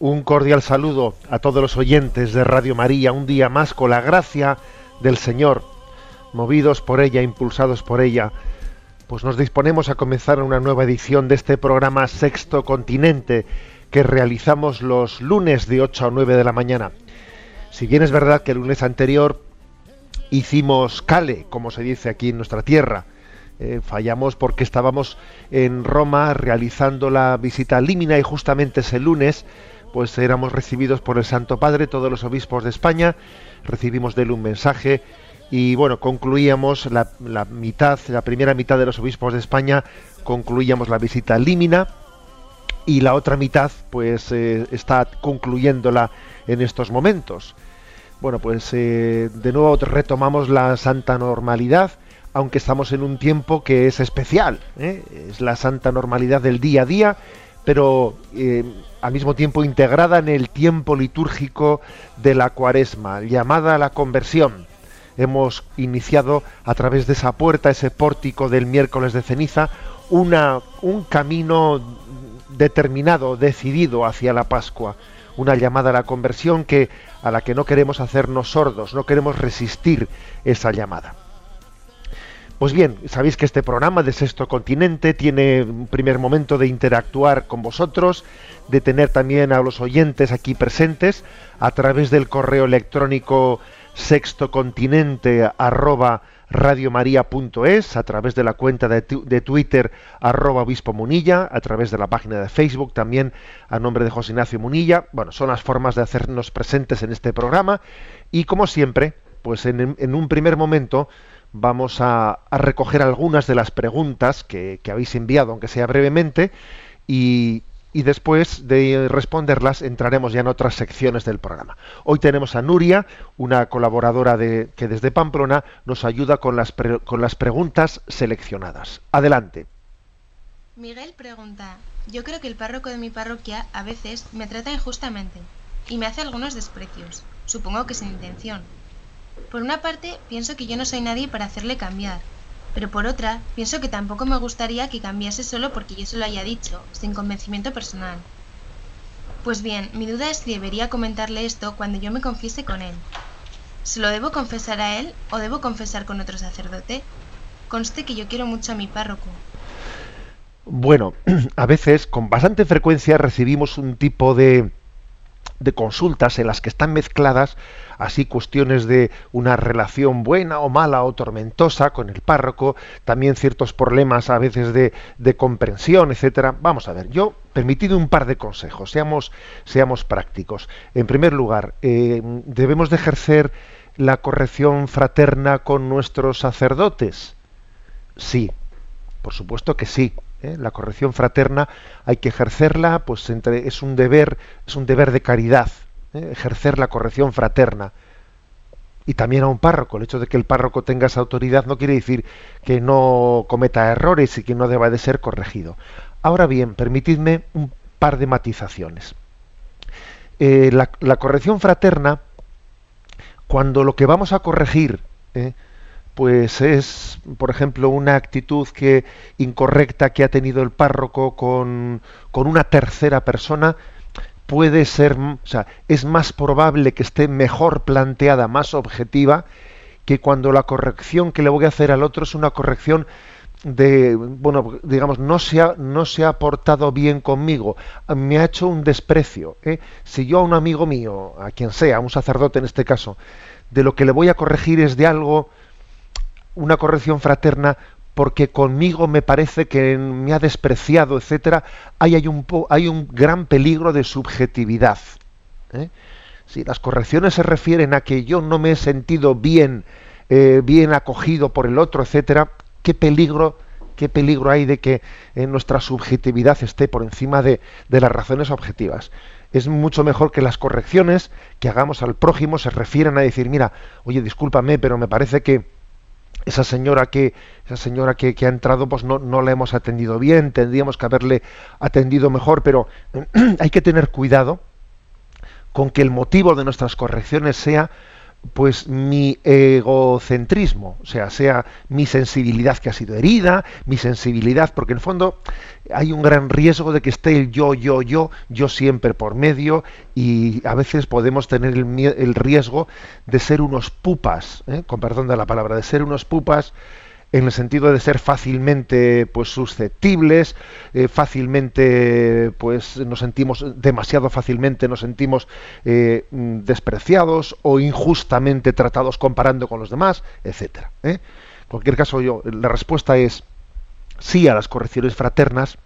Un cordial saludo a todos los oyentes de Radio María, un día más con la gracia del Señor, movidos por ella, impulsados por ella, pues nos disponemos a comenzar una nueva edición de este programa Sexto Continente que realizamos los lunes de 8 a 9 de la mañana. Si bien es verdad que el lunes anterior hicimos cale, como se dice aquí en nuestra tierra, eh, fallamos porque estábamos en Roma realizando la visita Límina y justamente ese lunes pues éramos recibidos por el Santo Padre, todos los obispos de España, recibimos de él un mensaje y bueno, concluíamos la, mitad, la primera mitad de los obispos de España, concluíamos la visita a Límina y la otra mitad pues eh, está concluyéndola en estos momentos. Bueno, pues eh, de nuevo retomamos la santa normalidad, aunque estamos en un tiempo que es especial, ¿eh? es la santa normalidad del día a día, pero eh, al mismo tiempo integrada en el tiempo litúrgico de la cuaresma, llamada a la conversión. Hemos iniciado a través de esa puerta, ese pórtico del miércoles de ceniza, una, un camino determinado, decidido hacia la Pascua, una llamada a la conversión que a la que no queremos hacernos sordos, no queremos resistir esa llamada. Pues bien, sabéis que este programa de Sexto Continente tiene un primer momento de interactuar con vosotros, de tener también a los oyentes aquí presentes a través del correo electrónico sextocontinente arroba radiomaria.es, a través de la cuenta de, de Twitter arroba obispo Munilla, a través de la página de Facebook también a nombre de José Ignacio Munilla. Bueno, son las formas de hacernos presentes en este programa y como siempre, pues en un primer momento vamos a, recoger algunas de las preguntas que, que habéis enviado, aunque sea brevemente, y, y después de responderlas entraremos ya en otras secciones del programa. Hoy tenemos a Nuria, una colaboradora de, que desde Pamplona nos ayuda con las, pre- con las preguntas seleccionadas. Adelante. Miguel pregunta, yo creo que el párroco de mi parroquia a veces me trata injustamente y me hace algunos desprecios, supongo que sin intención. Por una parte, pienso que yo no soy nadie para hacerle cambiar, pero por otra, pienso que tampoco me gustaría que cambiase solo porque yo se lo haya dicho, sin convencimiento personal. Pues bien, mi duda es si debería comentarle esto cuando yo me confiese con él. ¿Se lo debo confesar a él o debo confesar con otro sacerdote? Conste que yo quiero mucho a mi párroco, Bueno, a veces con bastante frecuencia recibimos un tipo de, de consultas en las que están mezcladas así cuestiones de una relación buena o mala o tormentosa con el párroco, también ciertos problemas a veces de, de comprensión, etcétera. Vamos a ver, yo permitid un par de consejos, seamos, seamos prácticos. En primer lugar, eh, debemos de ejercer la corrección fraterna con nuestros sacerdotes. Sí, por supuesto que sí. ¿Eh? La corrección fraterna hay que ejercerla, pues entre, es un deber, es un deber de caridad, ¿eh? ejercer la corrección fraterna. Y también a un párroco. El hecho de que el párroco tenga esa autoridad no quiere decir que no cometa errores y que no deba de ser corregido. Ahora bien, permitidme un par de matizaciones. Eh, la, corrección fraterna, cuando lo que vamos a corregir. Pues es, por ejemplo, una actitud que incorrecta que ha tenido el párroco con, con una tercera persona, puede ser, o sea, es más probable que esté mejor planteada, más objetiva, que cuando la corrección que le voy a hacer al otro es una corrección de, bueno, digamos, no se ha, no se ha portado bien conmigo, me ha hecho un desprecio. ¿eh? Si yo a un amigo mío, a quien sea, a un sacerdote en este caso, de lo que le voy a corregir es de algo una corrección fraterna porque conmigo me parece que me ha despreciado, etcétera, hay, un, hay un gran peligro de subjetividad. ¿eh? Si las correcciones se refieren a que yo no me he sentido bien, eh, bien acogido por el otro, etcétera, qué peligro, qué peligro hay de que en nuestra subjetividad esté por encima de, de las razones objetivas es mucho mejor que las correcciones que hagamos al prójimo se refieran a decir, mira, oye, discúlpame, pero me parece que esa señora que esa señora que, ha entrado pues no, no la hemos atendido bien tendríamos que haberle atendido mejor pero hay que tener cuidado con que el motivo de nuestras correcciones sea pues mi egocentrismo, o sea, sea mi sensibilidad que ha sido herida, mi sensibilidad, porque en el fondo hay un gran riesgo de que esté el yo, yo, yo, yo siempre por medio y a veces podemos tener el, riesgo de ser unos pupas, ¿eh? con perdón de la palabra, de ser unos pupas en el sentido de ser fácilmente pues susceptibles, eh, fácilmente pues nos sentimos demasiado fácilmente nos sentimos eh, despreciados o injustamente tratados comparando con los demás, etcétera. ¿eh? En cualquier caso, yo la respuesta es sí a las correcciones fraternas,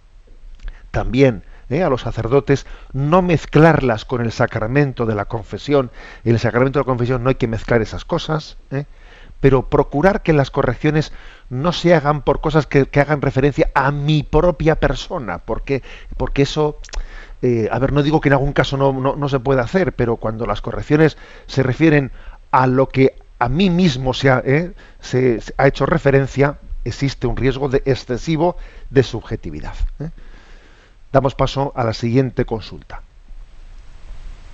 también a los sacerdotes, no mezclarlas con el sacramento de la confesión. En el sacramento de la confesión no hay que mezclar esas cosas pero procurar que las correcciones no se hagan por cosas que, hagan referencia a mi propia persona, porque, porque eso, eh, a ver, no digo que en algún caso no, no, se pueda hacer, pero cuando las correcciones se refieren a lo que a mí mismo se ha, eh, se, ha hecho referencia, existe un riesgo de excesivo de subjetividad. Eh. Damos paso a la siguiente consulta.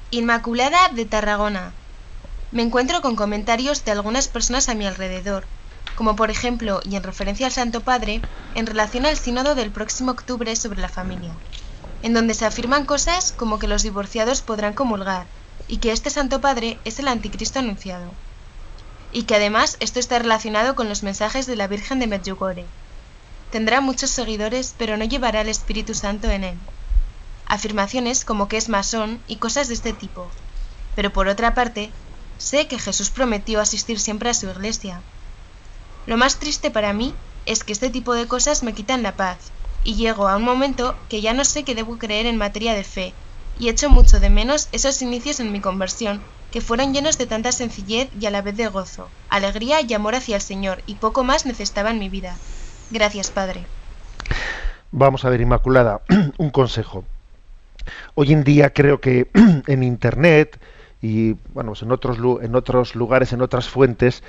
Inmaculada de Tarragona. Me encuentro con comentarios de algunas personas a mi alrededor, como por ejemplo, y en referencia al Santo Padre, en relación al sínodo del próximo octubre sobre la familia, en donde se afirman cosas como que los divorciados podrán comulgar, y que este Santo Padre es el anticristo anunciado, y que además esto está relacionado con los mensajes de la Virgen de Medjugorje. Tendrá muchos seguidores, pero no llevará el Espíritu Santo en él. Afirmaciones como que es masón y cosas de este tipo. Pero por otra parte, Sé que Jesús prometió asistir siempre a su iglesia. Lo más triste para mí es que este tipo de cosas me quitan la paz, y llego a un momento que ya no sé qué debo creer en materia de fe, y echo mucho de menos esos inicios en mi conversión, que fueron llenos de tanta sencillez y a la vez de gozo, alegría y amor hacia el Señor, y poco más necesitaba en mi vida. Gracias, Padre. Vamos a ver, Inmaculada, un consejo. Hoy en día creo que en Internet, y bueno, pues en otros, en otros lugares, en otras fuentes,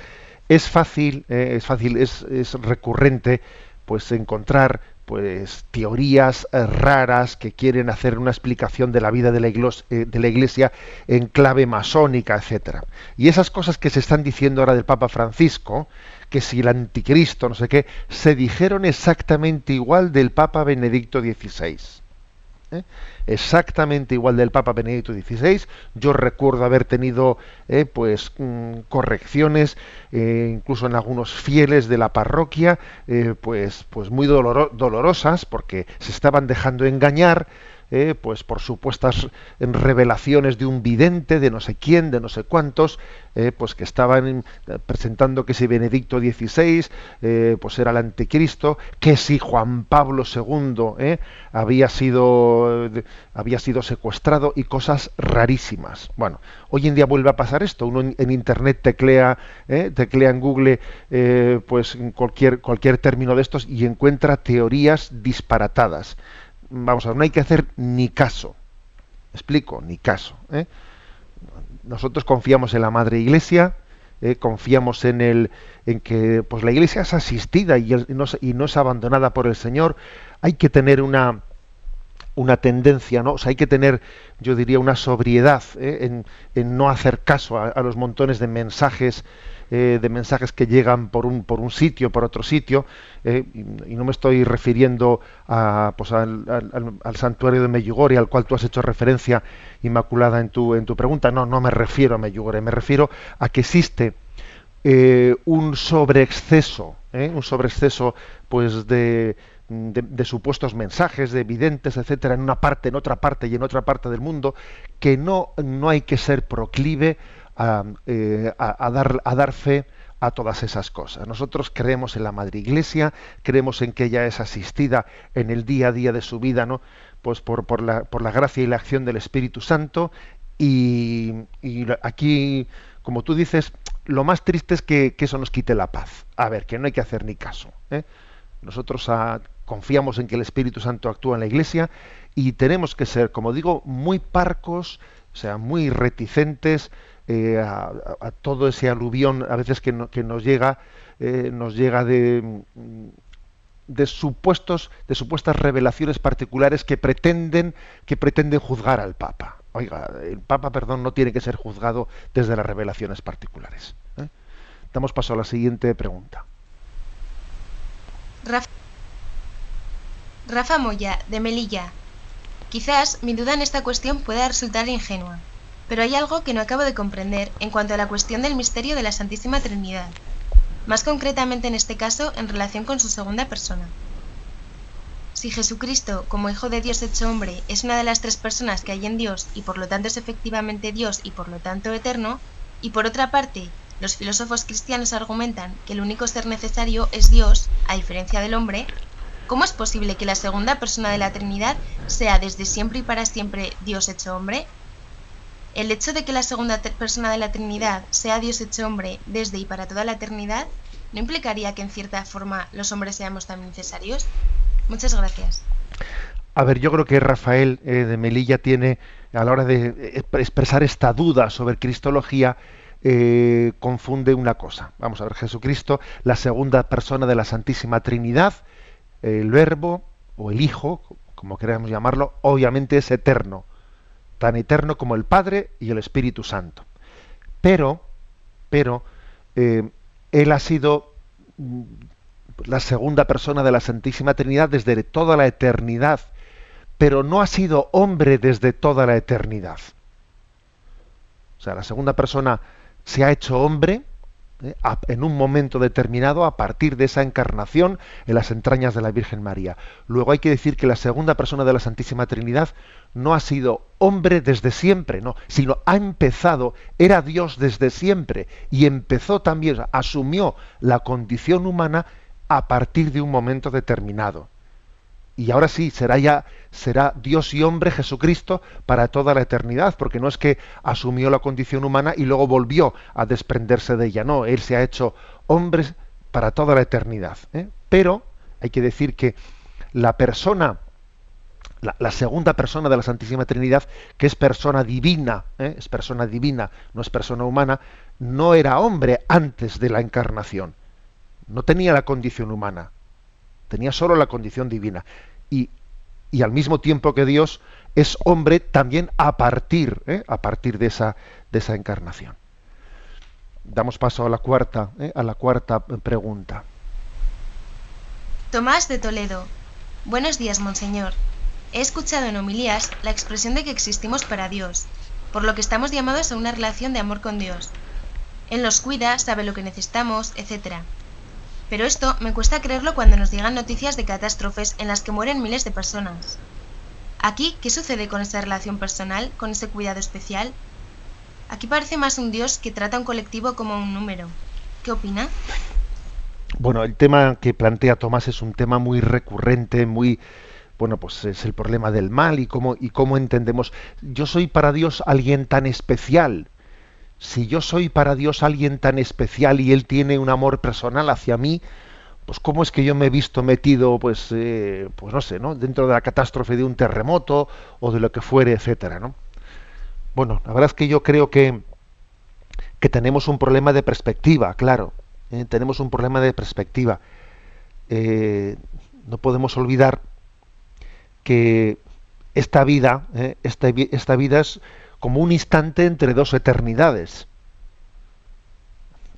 es fácil, eh, es fácil, es, es, recurrente, pues encontrar pues teorías eh, raras que quieren hacer una explicación de la vida de la, iglesia, eh, de la iglesia en clave masónica, etcétera. Y esas cosas que se están diciendo ahora del Papa Francisco, que si el anticristo, no sé qué, se dijeron exactamente igual del Papa Benedicto XVI. ¿eh? Exactamente igual del Papa Benedicto XVI. Yo recuerdo haber tenido eh, pues mm, correcciones, eh, incluso en algunos fieles de la parroquia, pues, pues muy dolorosas, porque se estaban dejando engañar eh, pues por supuestas revelaciones de un vidente, de no sé quién, de no sé cuántos, eh, pues que estaban eh, presentando que si Benedicto XVI pues era el anticristo, que si Juan Pablo II había sido había sido secuestrado y cosas rarísimas. Bueno, hoy en día vuelve a pasar esto. Uno en, internet teclea, teclea en Google pues cualquier cualquier término de estos y encuentra teorías disparatadas vamos a ver, no hay que hacer ni caso. explico, ni caso. ¿eh? Nosotros confiamos en la Madre Iglesia, ¿eh? confiamos en el, en que pues la Iglesia es asistida y, no, y, no, es abandonada por el Señor. Hay que tener una una tendencia, ¿no? O sea, hay que tener, yo diría, una sobriedad ¿eh? en, no hacer caso a, los montones de mensajes eh, de mensajes que llegan por un, por un sitio, por otro sitio, eh, y, no me estoy refiriendo a, pues al, santuario de Meyugore, al cual tú has hecho referencia, Inmaculada, en tu, en tu pregunta. No, no me refiero a Meyugore, me refiero a que existe eh, un sobreexceso, un sobreexceso pues de, de, supuestos mensajes, de evidentes, etcétera, en una parte, en otra parte y en otra parte del mundo, que no, no hay que ser proclive eh, a, dar, a dar fe a todas esas cosas. Nosotros creemos en la Madre Iglesia, creemos en que ella es asistida en el día a día de su vida, ¿no? Pues por, por, la, por la gracia y la acción del Espíritu Santo. Y, aquí, como tú dices, lo más triste es que, eso nos quite la paz. A ver, que no hay que hacer ni caso. ¿eh? Nosotros ah, confiamos en que el Espíritu Santo actúa en la Iglesia y tenemos que ser, como digo, muy parcos, o sea, muy reticentes eh, a, todo ese aluvión a veces que, que nos llega, eh, nos llega de, de supuestos, de supuestas revelaciones particulares que pretenden, que pretenden juzgar al Papa. Oiga, el Papa, perdón, no tiene que ser juzgado desde las revelaciones particulares. ¿eh? Damos paso a la siguiente pregunta. Rafa Moya, de Melilla. Quizás mi duda en esta cuestión pueda resultar ingenua, pero hay algo que no acabo de comprender en cuanto a la cuestión del misterio de la Santísima Trinidad, más concretamente en este caso en relación con su segunda persona. Si Jesucristo, como Hijo de Dios hecho hombre, es una de las tres personas que hay en Dios y por lo tanto es efectivamente Dios y por lo tanto eterno, y por otra parte, los filósofos cristianos argumentan que el único ser necesario es Dios, a diferencia del hombre, ¿Cómo es posible que la segunda persona de la Trinidad sea desde siempre y para siempre Dios hecho hombre? ¿El hecho de que la segunda persona de la Trinidad sea Dios hecho hombre desde y para toda la eternidad no implicaría que en cierta forma los hombres seamos también necesarios? Muchas gracias. A ver, yo creo que Rafael eh, de Melilla tiene, a la hora de expresar esta duda sobre Cristología, eh, confunde una cosa. Vamos a ver, Jesucristo, la segunda persona de la Santísima Trinidad, el verbo o el hijo, como queramos llamarlo, obviamente es eterno, tan eterno como el Padre y el Espíritu Santo. Pero, pero, eh, él ha sido mm, la segunda persona de la Santísima Trinidad desde toda la eternidad, pero no ha sido hombre desde toda la eternidad. O sea, la segunda persona se ha hecho hombre ¿eh? en un momento determinado a partir de esa encarnación en las entrañas de la Virgen María. Luego hay que decir que la segunda persona de la Santísima Trinidad no ha sido hombre desde siempre, no, sino ha empezado, era Dios desde siempre y empezó también, asumió la condición humana a partir de un momento determinado y ahora sí será ya será Dios y hombre Jesucristo para toda la eternidad, porque no es que asumió la condición humana y luego volvió a desprenderse de ella, no, él se ha hecho hombre para toda la eternidad. ¿eh? Pero hay que decir que la persona, la, segunda persona de la Santísima Trinidad, que es persona divina, ¿eh? es persona divina, no es persona humana, no era hombre antes de la encarnación, no tenía la condición humana tenía solo la condición divina. Y, al mismo tiempo que Dios es hombre también a partir, ¿eh? a partir de esa, de esa encarnación. Damos paso a la cuarta, ¿eh? a la cuarta pregunta. Tomás de Toledo. Buenos días, monseñor. He escuchado en homilías la expresión de que existimos para Dios, por lo que estamos llamados a una relación de amor con Dios. Él nos cuida, sabe lo que necesitamos, etc. Pero esto me cuesta creerlo cuando nos llegan noticias de catástrofes en las que mueren miles de personas. Aquí, ¿qué sucede con esa relación personal, con ese cuidado especial? Aquí parece más un Dios que trata a un colectivo como un número. ¿Qué opina? Bueno, el tema que plantea Tomás es un tema muy recurrente, muy bueno, pues es el problema del mal y cómo y cómo entendemos. Yo soy para Dios alguien tan especial si yo soy para Dios alguien tan especial y Él tiene un amor personal hacia mí, pues cómo es que yo me he visto metido, pues, eh, pues no sé, ¿no? Dentro de la catástrofe de un terremoto o de lo que fuere, etcétera, ¿no? Bueno, la verdad es que yo creo que, que tenemos un problema de perspectiva, claro. ¿eh? Tenemos un problema de perspectiva. Eh, no podemos olvidar que esta vida, esta, esta vida es como un instante entre dos eternidades.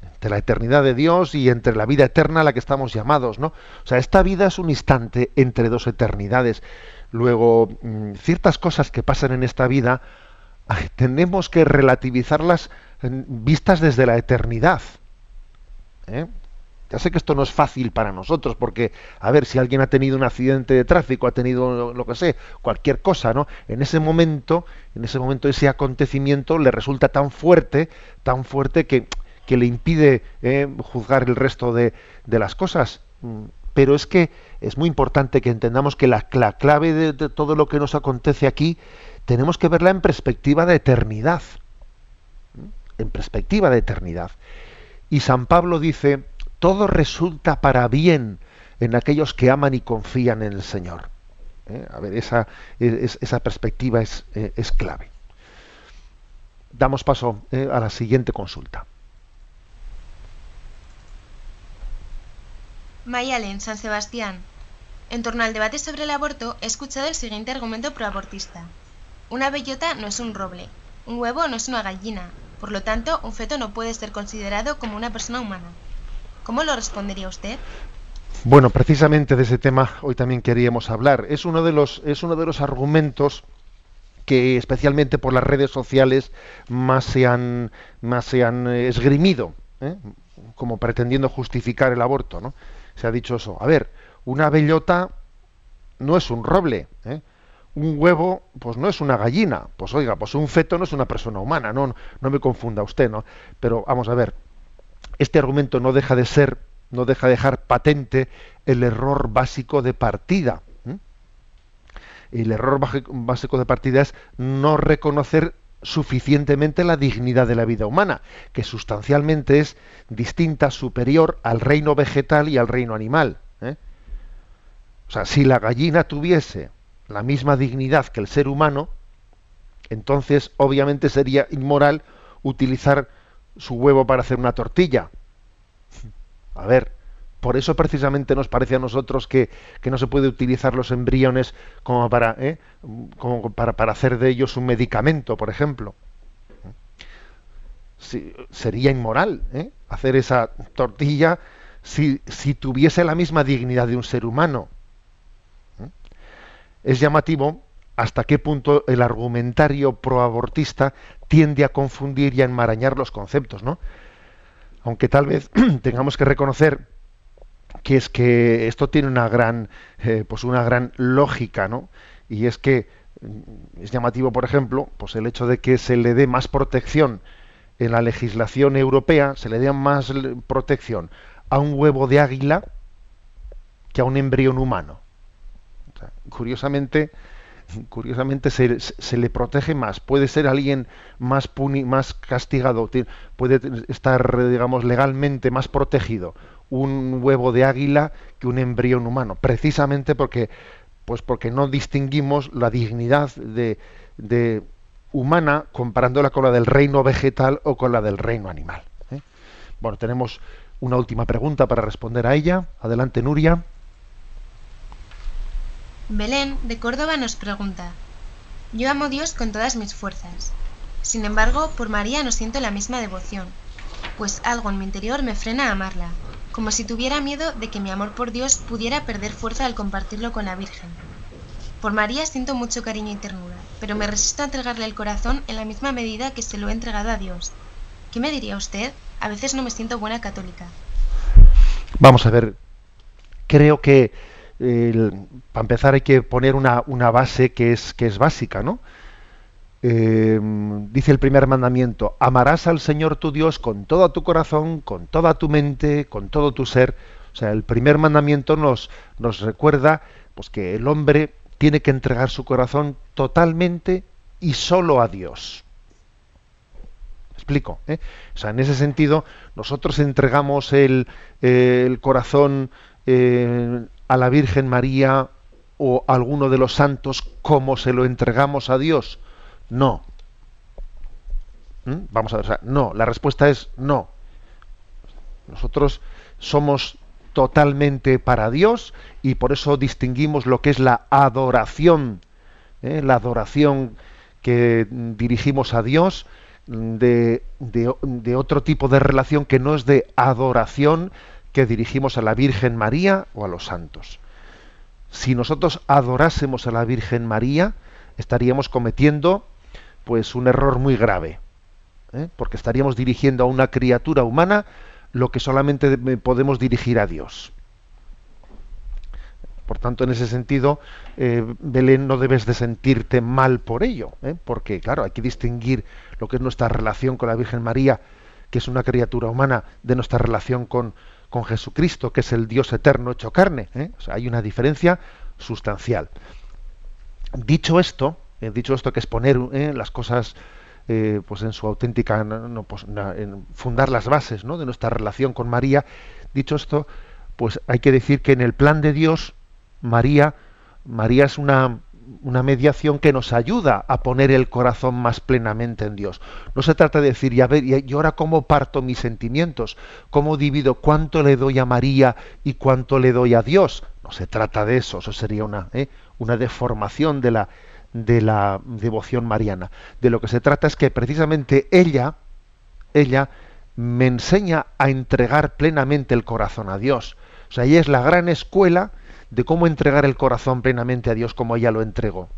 Entre la eternidad de Dios y entre la vida eterna a la que estamos llamados, ¿no? O sea, esta vida es un instante entre dos eternidades. Luego, mm, ciertas cosas que pasan en esta vida, tenemos que relativizarlas vistas desde la eternidad. ¿eh? Ya sé que esto no es fácil para nosotros, porque, a ver, si alguien ha tenido un accidente de tráfico, ha tenido lo que sé, cualquier cosa, ¿no? En ese momento, en ese momento ese acontecimiento le resulta tan fuerte, tan fuerte que, que le impide eh, juzgar el resto de, las cosas. Mm, pero es que es muy importante que entendamos que la, clave de, de, todo lo que nos acontece aquí tenemos que verla en perspectiva de eternidad. En perspectiva de eternidad. Y San Pablo dice, todo resulta para bien en aquellos que aman y confían en el Señor. ¿Eh? A ver, esa, perspectiva es, eh, es, clave. Damos paso eh, a la siguiente consulta. Mayalen, San Sebastián. En torno al debate sobre el aborto, he escuchado el siguiente argumento proabortista. Una bellota no es un roble, un huevo no es una gallina, por lo tanto, un feto no puede ser considerado como una persona humana. ¿Cómo lo respondería usted? Bueno, precisamente de ese tema hoy también queríamos hablar. Es uno de los, es uno de los argumentos que especialmente por las redes sociales más se han, más se han eh, esgrimido, ¿eh? como pretendiendo justificar el aborto. ¿no? Se ha dicho eso. A ver, una bellota no es un roble. ¿eh? Un huevo, pues no es una gallina. Pues oiga, pues un feto no es una persona humana. No, no me confunda usted, ¿no? Pero vamos a ver. Este argumento no deja de ser no deja de dejar patente el error básico de partida. El error básico de partida es no reconocer suficientemente la dignidad de la vida humana, que sustancialmente es distinta, superior al reino vegetal y al reino animal. ¿eh? O sea, si la gallina tuviese la misma dignidad que el ser humano, entonces obviamente sería inmoral utilizar su huevo para hacer una tortilla. A ver, por eso precisamente nos parece a nosotros que, no se puede utilizar los embriones como para, ¿eh? como para, para, hacer de ellos un medicamento, por ejemplo. sería inmoral ¿eh? hacer esa tortilla si, si, tuviese la misma dignidad de un ser humano. ¿eh? Es llamativo hasta qué punto el argumentario proabortista tiende a confundir y a enmarañar los conceptos, ¿no? aunque tal vez tengamos que reconocer que es que esto tiene una gran, eh, pues una gran lógica, ¿no? Y es que mm, es llamativo, por ejemplo, pues el hecho de que se le dé más protección en la legislación europea, se le dé más protección a un huevo de águila que a un embrión humano. curiosamente, curiosamente se, se, le protege más. Puede ser alguien más, más castigado, puede estar, digamos, legalmente más protegido un huevo de águila que un embrión humano, precisamente porque, pues porque no distinguimos la dignidad de, de humana comparándola con la del reino vegetal o con la del reino animal. ¿eh? Bueno, tenemos una última pregunta para responder a ella. Adelante, Nuria. Belén, de Córdoba, nos pregunta, Yo amo a Dios con todas mis fuerzas. Sin embargo, por María no siento la misma devoción, pues algo en mi interior me frena a amarla, como si tuviera miedo de que mi amor por Dios pudiera perder fuerza al compartirlo con la Virgen. Por María siento mucho cariño y ternura, pero me resisto a entregarle el corazón en la misma medida que se lo he entregado a Dios. ¿Qué me diría usted? A veces no me siento buena católica. Vamos a ver, creo que para empezar hay que poner una, base que es, que es básica, ¿no? Eh, dice el primer mandamiento, amarás al Señor tu Dios con todo tu corazón, con toda tu mente, con todo tu ser. O sea, el primer mandamiento nos, nos recuerda pues, que el hombre tiene que entregar su corazón totalmente y solo a Dios. explico? ¿eh? O sea, en ese sentido, nosotros entregamos el, el corazón eh, a la Virgen María o a alguno de los santos como se lo entregamos a Dios? No. ¿Mm? Vamos a ver, no, la respuesta es no. Nosotros somos totalmente para Dios y por eso distinguimos lo que es la adoración, ¿eh? la adoración que dirigimos a Dios de, de, otro tipo de relación que no es de adoración que dirigimos a la Virgen María o a los santos. Si nosotros adorásemos a la Virgen María, estaríamos cometiendo pues un error muy grave, ¿eh? porque estaríamos dirigiendo a una criatura humana lo que solamente podemos dirigir a Dios. Por tanto, en ese sentido, eh, Belén, no debes de sentirte mal por ello, ¿eh? porque, claro, hay que distinguir lo que es nuestra relación con la Virgen María, que es una criatura humana, de nuestra relación con, con Jesucristo, que es el Dios eterno hecho carne. ¿eh? Hay una diferencia sustancial. Dicho esto, eh, dicho esto que es poner eh, las cosas pues en su auténtica, pues, en fundar las bases ¿no? de nuestra relación con María, dicho esto, pues hay que decir que en el plan de Dios, María, María es una, una mediación que nos ayuda a poner el corazón más plenamente en Dios. No se trata de decir, y a ver, y ahora cómo parto mis sentimientos, cómo divido cuánto le doy a María y cuánto le doy a Dios. No se trata de eso, eso sería una, ¿eh? una deformación de la, de la devoción mariana. De lo que se trata es que precisamente ella, ella me enseña a entregar plenamente el corazón a Dios. O sea, ella es la gran escuela de cómo entregar el corazón plenamente a Dios como ella lo entregó.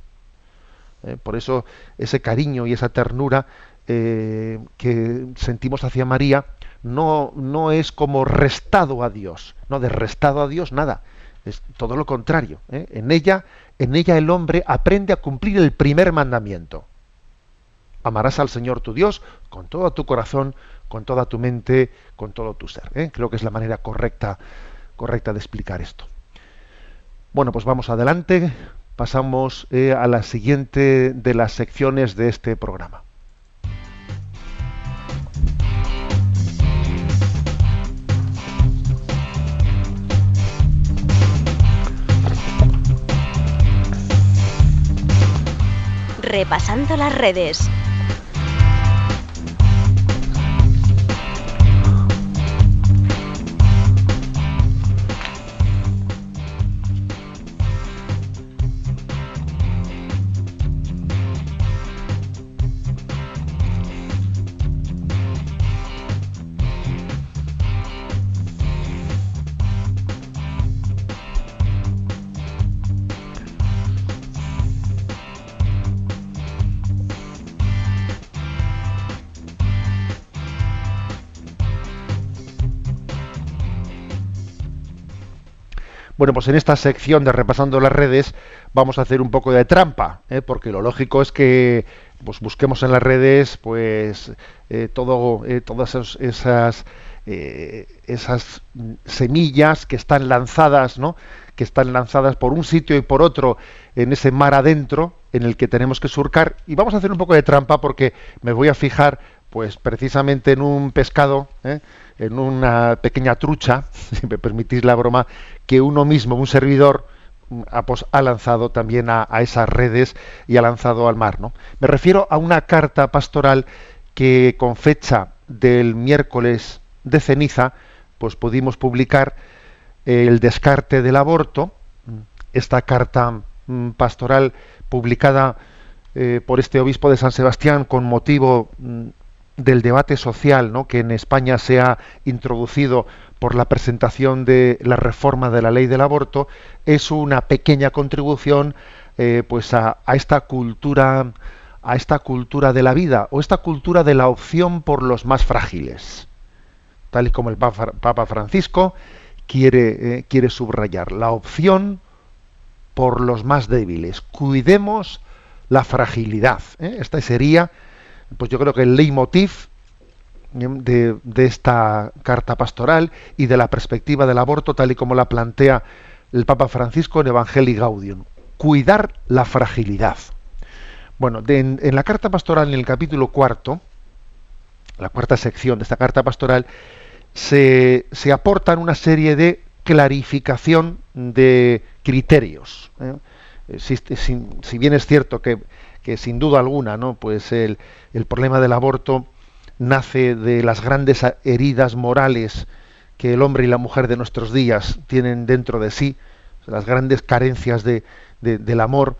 Eh, por eso ese cariño y esa ternura eh, que sentimos hacia María no, no es como restado a Dios, no de restado a Dios nada, es todo lo contrario. ¿eh? En ella, en ella el hombre aprende a cumplir el primer mandamiento. Amarás al Señor tu Dios con todo tu corazón, con toda tu mente, con todo tu ser. Creo que es la manera correcta, correcta de explicar esto. Bueno, pues vamos adelante, pasamos eh, a la siguiente de las secciones de este programa. Repasando las redes. Bueno, pues en esta sección de repasando las redes vamos a hacer un poco de trampa, ¿eh? porque lo lógico es que pues, busquemos en las redes pues eh, todo, eh, todas esas esas semillas que están lanzadas, ¿no? que están lanzadas por un sitio y por otro en ese mar adentro en el que tenemos que surcar y vamos a hacer un poco de trampa porque me voy a fijar pues precisamente en un pescado en una pequeña trucha, si me permitís la broma, que uno mismo, un servidor, mm, ha, lanzado también a, esas redes y ha lanzado al mar. ¿no? Me refiero a una carta pastoral que con fecha del miércoles de ceniza, pues pudimos publicar el descarte del aborto, esta carta mm, pastoral publicada eh, por este obispo de San Sebastián con motivo mm, del debate social ¿no? que en España se ha introducido por la presentación de la reforma de la ley del aborto es una pequeña contribución eh, pues a, esta cultura a esta cultura de la vida o esta cultura de la opción por los más frágiles tal y como el Papa, Francisco quiere, eh, quiere subrayar la opción por los más débiles cuidemos la fragilidad ¿eh? esta sería pues yo creo que el leitmotiv de, de, esta carta pastoral y de la perspectiva del aborto tal y como la plantea el Papa Francisco en Evangelii Gaudium. Cuidar la fragilidad. Bueno, en, la carta pastoral, en el capítulo cuarto, la cuarta sección de esta carta pastoral, se, se aportan una serie de clarificación de criterios. ¿eh? si, bien es cierto que que sin duda alguna, ¿no? Pues el, problema del aborto nace de las grandes heridas morales que el hombre y la mujer de nuestros días tienen dentro de sí, las grandes carencias de, del amor,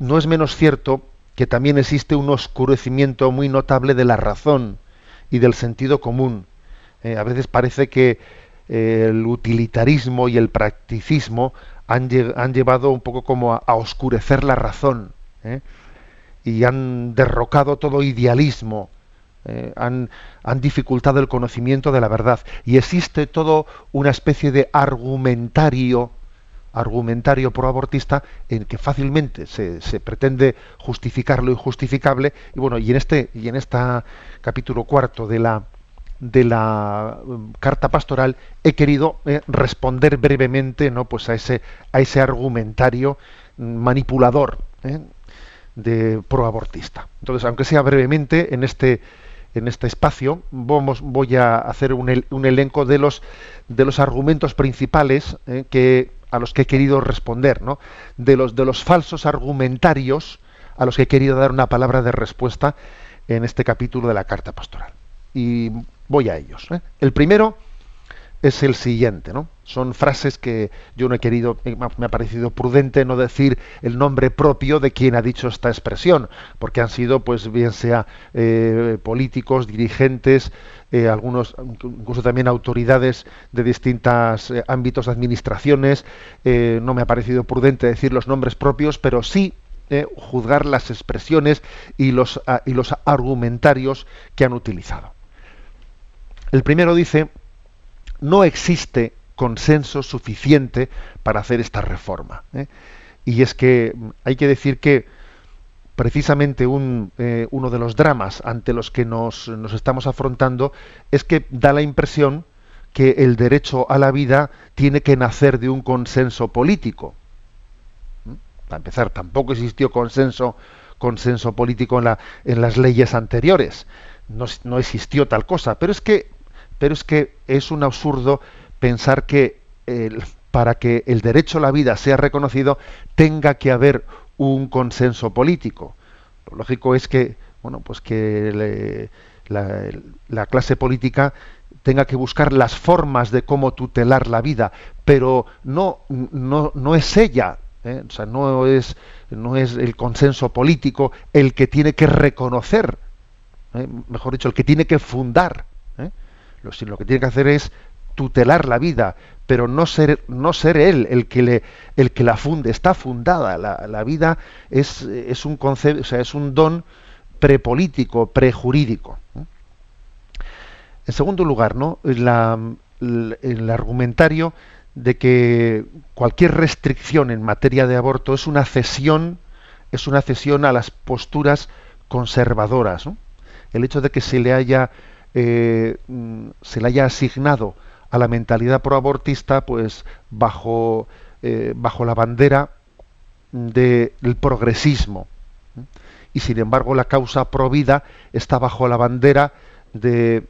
no es menos cierto que también existe un oscurecimiento muy notable de la razón y del sentido común. Eh, a veces parece que eh, el utilitarismo y el practicismo han, han llevado un poco como a, oscurecer la razón. ¿eh? Y han derrocado todo idealismo, eh, han, han, dificultado el conocimiento de la verdad. Y existe todo una especie de argumentario, argumentario proabortista en que fácilmente se, se, pretende justificar lo injustificable. Y bueno, y en este, y en esta capítulo cuarto de la de la mm, carta pastoral he querido eh, responder brevemente no pues a ese a ese argumentario mm, manipulador ¿eh? De proabortista entonces aunque sea brevemente en este en este espacio voy a hacer un, un, elenco de los de los argumentos principales ¿eh? que a los que he querido responder no de los de los falsos argumentarios a los que he querido dar una palabra de respuesta en este capítulo de la carta pastoral y voy a ellos. ¿eh? El primero es el siguiente, ¿no? Son frases que yo no he querido, eh, me ha parecido prudente no decir el nombre propio de quien ha dicho esta expresión, porque han sido, pues, bien sea eh, políticos, dirigentes, algunos, incluso también autoridades de distintos ámbitos de administraciones. no me ha parecido prudente decir los nombres propios, pero sí juzgar las expresiones y los, ah, y los argumentarios que han utilizado. El primero dice, no existe consenso suficiente para hacer esta reforma. ¿eh? Y es que hay que decir que precisamente eh, uno de los dramas ante los que nos, estamos afrontando es que da la impresión que el derecho a la vida tiene que nacer de un consenso político. ¿Mm? Para empezar, tampoco existió consenso, consenso político en, la, en las leyes anteriores. No, no, existió tal cosa. Pero es que pero es que es un absurdo pensar que para que el derecho a la vida sea reconocido tenga que haber un consenso político. Lo lógico es que, bueno, pues que la, clase política tenga que buscar las formas de cómo tutelar la vida, pero no, no, no es ella, ¿eh? o sea, no es, no es el consenso político el que tiene que reconocer, ¿eh? mejor dicho, el que tiene que fundar lo, lo que tiene que hacer es tutelar la vida, pero no ser, no ser él el que, le, el que la funde, está fundada. La, vida es, es, un concepto, o sea, es un don prepolítico, prejurídico. En segundo lugar, ¿no? el argumentario de que cualquier restricción en materia de aborto es una cesión, es una cesión a las posturas conservadoras. El hecho de que se le haya eh, mm, se le haya asignado a la mentalidad proabortista, pues bajo, eh, bajo la bandera del progresismo. Y sin embargo la causa provida está bajo la bandera de,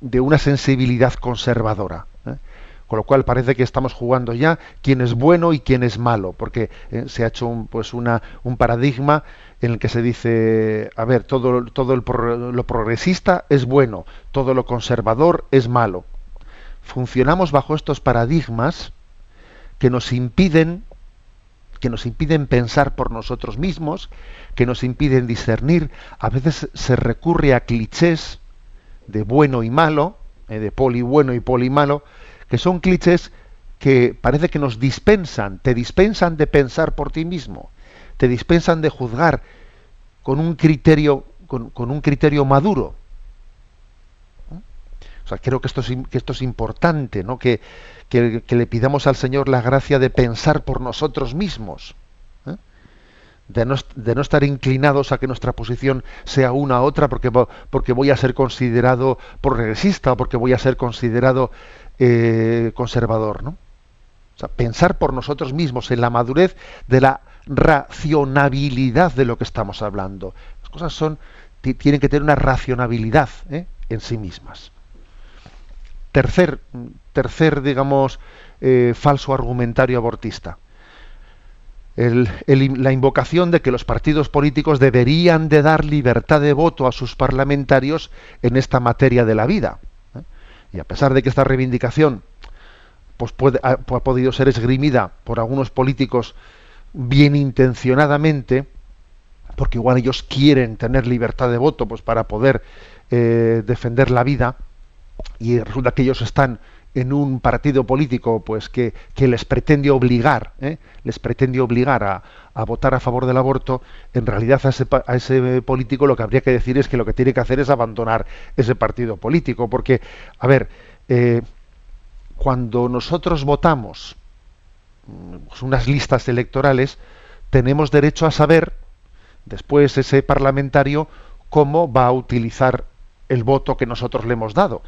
de una sensibilidad conservadora. ¿eh? Con lo cual parece que estamos jugando ya quién es bueno y quién es malo, porque se ha hecho un, pues una, un paradigma en el que se dice, a ver, todo, todo lo progresista es bueno, todo lo conservador es malo. Funcionamos bajo estos paradigmas que nos impiden que nos impiden pensar por nosotros mismos, que nos impiden discernir. A veces se recurre a clichés de bueno y malo, eh, de poli bueno y poli malo, que son clichés que parece que nos dispensan, te dispensan de pensar por ti mismo te dispensan de juzgar con un criterio, con, un criterio maduro. Creo que esto es, importante, ¿no? Que, le pidamos al Señor la gracia de pensar por nosotros mismos. ¿eh? De, no, estar inclinados a que nuestra posición sea una u otra porque, porque voy a ser considerado progresista o porque voy a ser considerado eh, conservador. O sea, pensar por nosotros mismos en la madurez de la racionabilidad de lo que estamos hablando. Las cosas son, tienen que tener una racionabilidad ¿eh? en sí mismas. Tercer, tercer digamos, eh, falso argumentario abortista. la invocación de que los partidos políticos deberían de dar libertad de voto a sus parlamentarios en esta materia de la vida. ¿eh? Y a pesar de que esta reivindicación pues puede, ha, podido ser esgrimida por algunos políticos bien intencionadamente, porque igual ellos quieren tener libertad de voto pues para poder eh, defender la vida, y resulta que ellos están en un partido político pues que, les pretende obligar, ¿eh? les pretende obligar a, votar a favor del aborto, en realidad a ese, a ese, político lo que habría que decir es que lo que tiene que hacer es abandonar ese partido político, porque, a ver, eh, cuando nosotros votamos pues, unas listas electorales, tenemos derecho a saber después ese parlamentario cómo va a utilizar el voto que nosotros le hemos dado.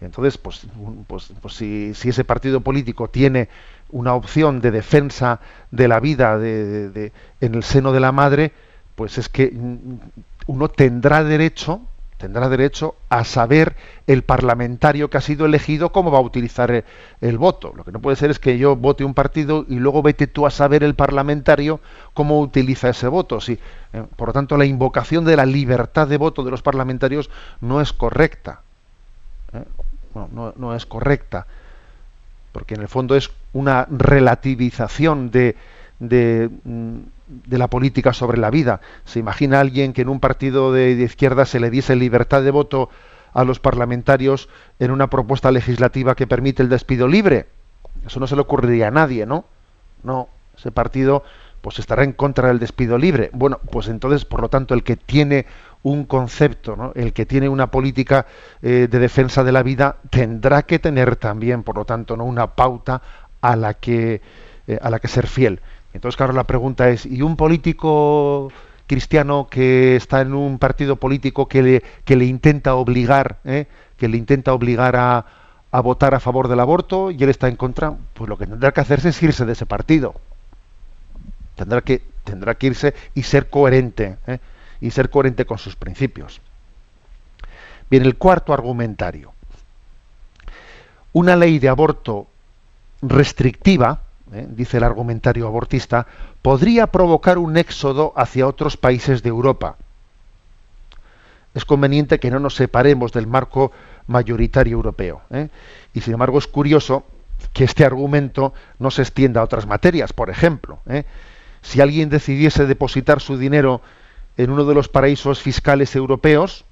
Entonces, pues, pues, pues si, ese partido político tiene una opción de defensa de la vida de, en el seno de la madre, pues es que uno tendrá derecho, tendrá derecho a saber el parlamentario que ha sido elegido cómo va a utilizar el, voto. Lo que no puede ser es que yo vote un partido y luego vete tú a saber el parlamentario cómo utiliza ese voto. Eh, por lo tanto, la invocación de la libertad de voto de los parlamentarios no es correcta. ¿eh? No, no, es correcta. Porque en el fondo es una relativización de, de, mm, de, la política sobre la vida. Se imagina alguien que en un partido de, izquierda se le diese libertad de voto a los parlamentarios en una propuesta legislativa que permite el despido libre. Eso no se le ocurriría a nadie, ¿no? No, ese partido pues estará en contra del despido libre. Bueno, pues entonces, por lo tanto, el que tiene un concepto, ¿no? el que tiene una política eh, de defensa de la vida, tendrá que tener también, por lo tanto, ¿no? una pauta a la que eh, a la que ser fiel. Entonces, claro, la pregunta es, ¿y un político cristiano que está en un partido político que le, que le intenta obligar, eh, que le intenta obligar a, a, votar a favor del aborto y él está en contra? Pues lo que tendrá que hacerse es irse de ese partido. Tendrá que, tendrá que irse y ser coherente, y ser coherente con sus principios. Bien, el cuarto argumentario. Una ley de aborto restrictiva, ¿eh? dice el argumentario abortista, podría provocar un éxodo hacia otros países de Europa. Es conveniente que no nos separemos del marco mayoritario europeo. ¿eh? Y sin embargo es curioso que este argumento no se extienda a otras materias. Por ejemplo, ¿eh? si alguien decidiese depositar su dinero en uno de los paraísos fiscales europeos,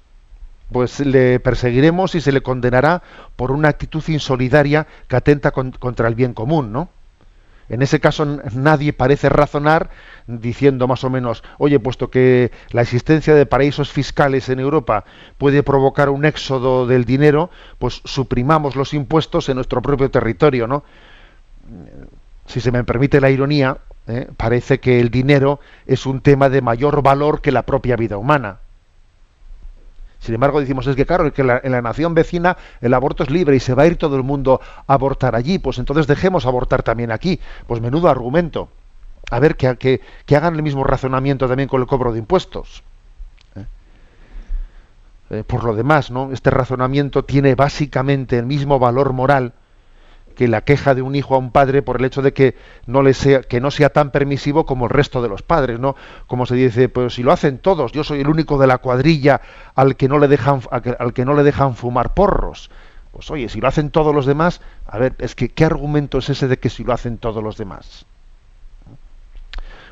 pues le perseguiremos y se le condenará por una actitud insolidaria que atenta contra el bien común, ¿no? En ese caso nadie parece razonar diciendo más o menos, oye, puesto que la existencia de paraísos fiscales en Europa puede provocar un éxodo del dinero, pues suprimamos los impuestos en nuestro propio territorio, ¿no? Si se me permite la ironía, ¿eh? parece que el dinero es un tema de mayor valor que la propia vida humana. Sin embargo, decimos, es que claro, que en la nación vecina el aborto es libre y se va a ir todo el mundo a abortar allí, pues entonces dejemos abortar también aquí. Pues menudo argumento. A ver, que, que, hagan el mismo razonamiento también con el cobro de impuestos. ¿Eh? Eh, por lo demás, ¿no? Este razonamiento tiene básicamente el mismo valor moral que la queja de un hijo a un padre por el hecho de que no le sea que no sea tan permisivo como el resto de los padres, ¿no? Como se dice, pues si lo hacen todos, yo soy el único de la cuadrilla al que no le dejan al que no le dejan fumar porros. Pues oye, si lo hacen todos los demás, a ver, es que qué argumento es ese de que si lo hacen todos los demás.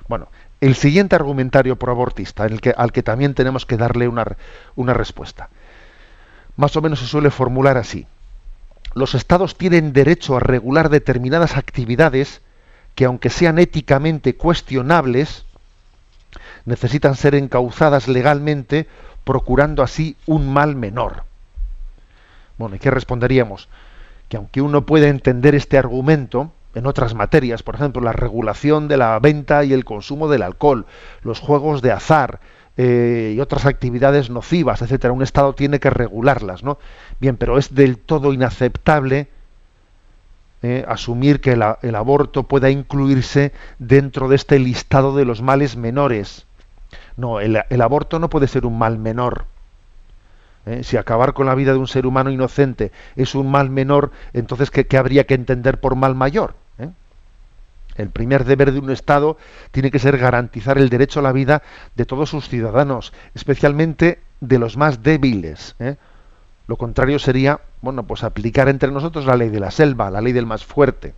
Bueno, el siguiente argumentario pro abortista, el que, al que también tenemos que darle una, una respuesta. Más o menos se suele formular así los estados tienen derecho a regular determinadas actividades que, aunque sean éticamente cuestionables, necesitan ser encauzadas legalmente, procurando así un mal menor. Bueno, ¿y qué responderíamos? Que aunque uno puede entender este argumento en otras materias, por ejemplo, la regulación de la venta y el consumo del alcohol, los juegos de azar, eh, y otras actividades nocivas, etcétera. Un Estado tiene que regularlas, ¿no? Bien, pero es del todo inaceptable eh, asumir que el aborto pueda incluirse dentro de este listado de los males menores. No, el, aborto no puede ser un mal menor. ¿eh? Si acabar con la vida de un ser humano inocente es un mal menor, entonces qué habría que entender por mal mayor? El primer deber de un Estado tiene que ser garantizar el derecho a la vida de todos sus ciudadanos, especialmente de los más débiles. ¿eh? Lo contrario sería, bueno, pues aplicar entre nosotros la ley de la selva, la ley del más fuerte.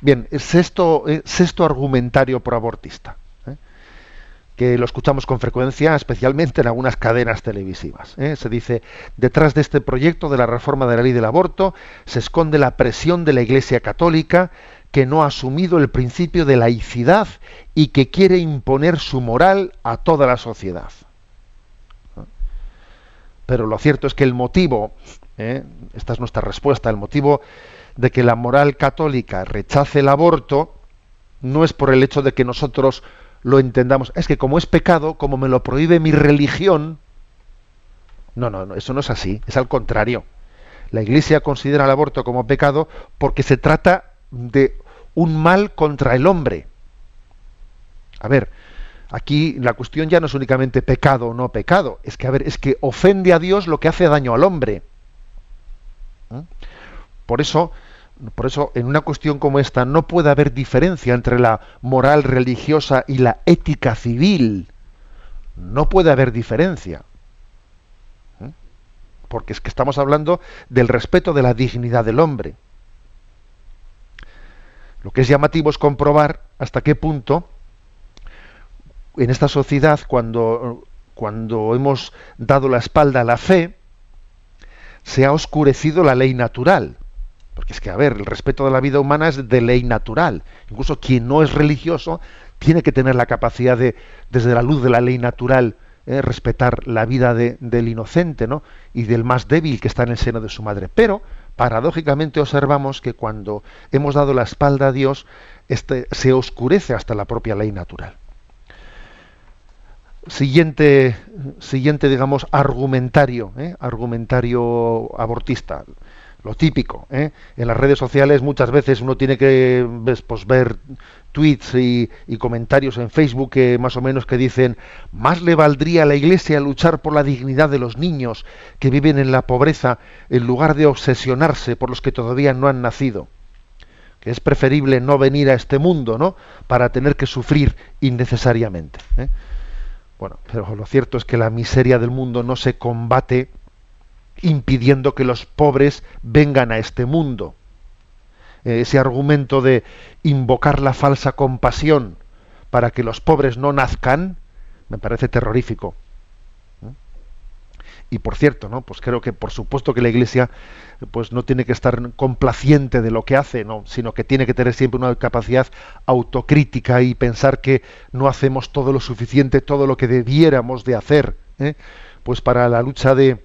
Bien, sexto, eh, sexto argumentario proabortista que lo escuchamos con frecuencia, especialmente en algunas cadenas televisivas. ¿eh? Se dice, detrás de este proyecto de la reforma de la ley del aborto se esconde la presión de la Iglesia Católica que no ha asumido el principio de laicidad y que quiere imponer su moral a toda la sociedad. Pero lo cierto es que el motivo, ¿eh? esta es nuestra respuesta, el motivo de que la moral católica rechace el aborto no es por el hecho de que nosotros lo entendamos. Es que como es pecado, como me lo prohíbe mi religión, No, no, no, eso no es así, es al contrario. La Iglesia considera el aborto como pecado porque se trata de un mal contra el hombre. A ver, aquí la cuestión ya no es únicamente pecado o no pecado, es que a ver, es que ofende a Dios lo que hace daño al hombre. ¿Mm? Por eso, por eso en una cuestión como esta no puede haber diferencia entre la moral religiosa y la ética civil. No puede haber diferencia. ¿Mm? Porque es que estamos hablando del respeto de la dignidad del hombre. Lo que es llamativo es comprobar hasta qué punto en esta sociedad, cuando, cuando hemos dado la espalda a la fe, se ha oscurecido la ley natural. Porque es que, a ver, el respeto de la vida humana es de ley natural. Incluso quien no es religioso tiene que tener la capacidad de, desde la luz de la ley natural, eh, respetar la vida del inocente ¿no? y del más débil que está en el seno de su madre. Pero, paradójicamente, observamos que cuando hemos dado la espalda a Dios, este, se oscurece hasta la propia ley natural siguiente, siguiente digamos, argumentario, ¿eh? argumentario abortista. Lo típico. ¿eh? En las redes sociales muchas veces uno tiene que pues, ver tweets y, comentarios en Facebook que más o menos que dicen más le valdría a la Iglesia luchar por la dignidad de los niños que viven en la pobreza en lugar de obsesionarse por los que todavía no han nacido que es preferible no venir a este mundo, ¿no? Para tener que sufrir innecesariamente. ¿eh? Bueno, pero lo cierto es que la miseria del mundo no se combate impidiendo que los pobres vengan a este mundo. Eh, ese argumento de invocar la falsa compasión para que los pobres no nazcan me parece terrorífico. Y por cierto, ¿no? Pues creo que por supuesto que la Iglesia pues no tiene que estar complaciente de lo que hace, ¿no? sino que tiene que tener siempre una capacidad autocrítica y pensar que no hacemos todo lo suficiente, todo lo que debiéramos de hacer, ¿eh? pues para la lucha de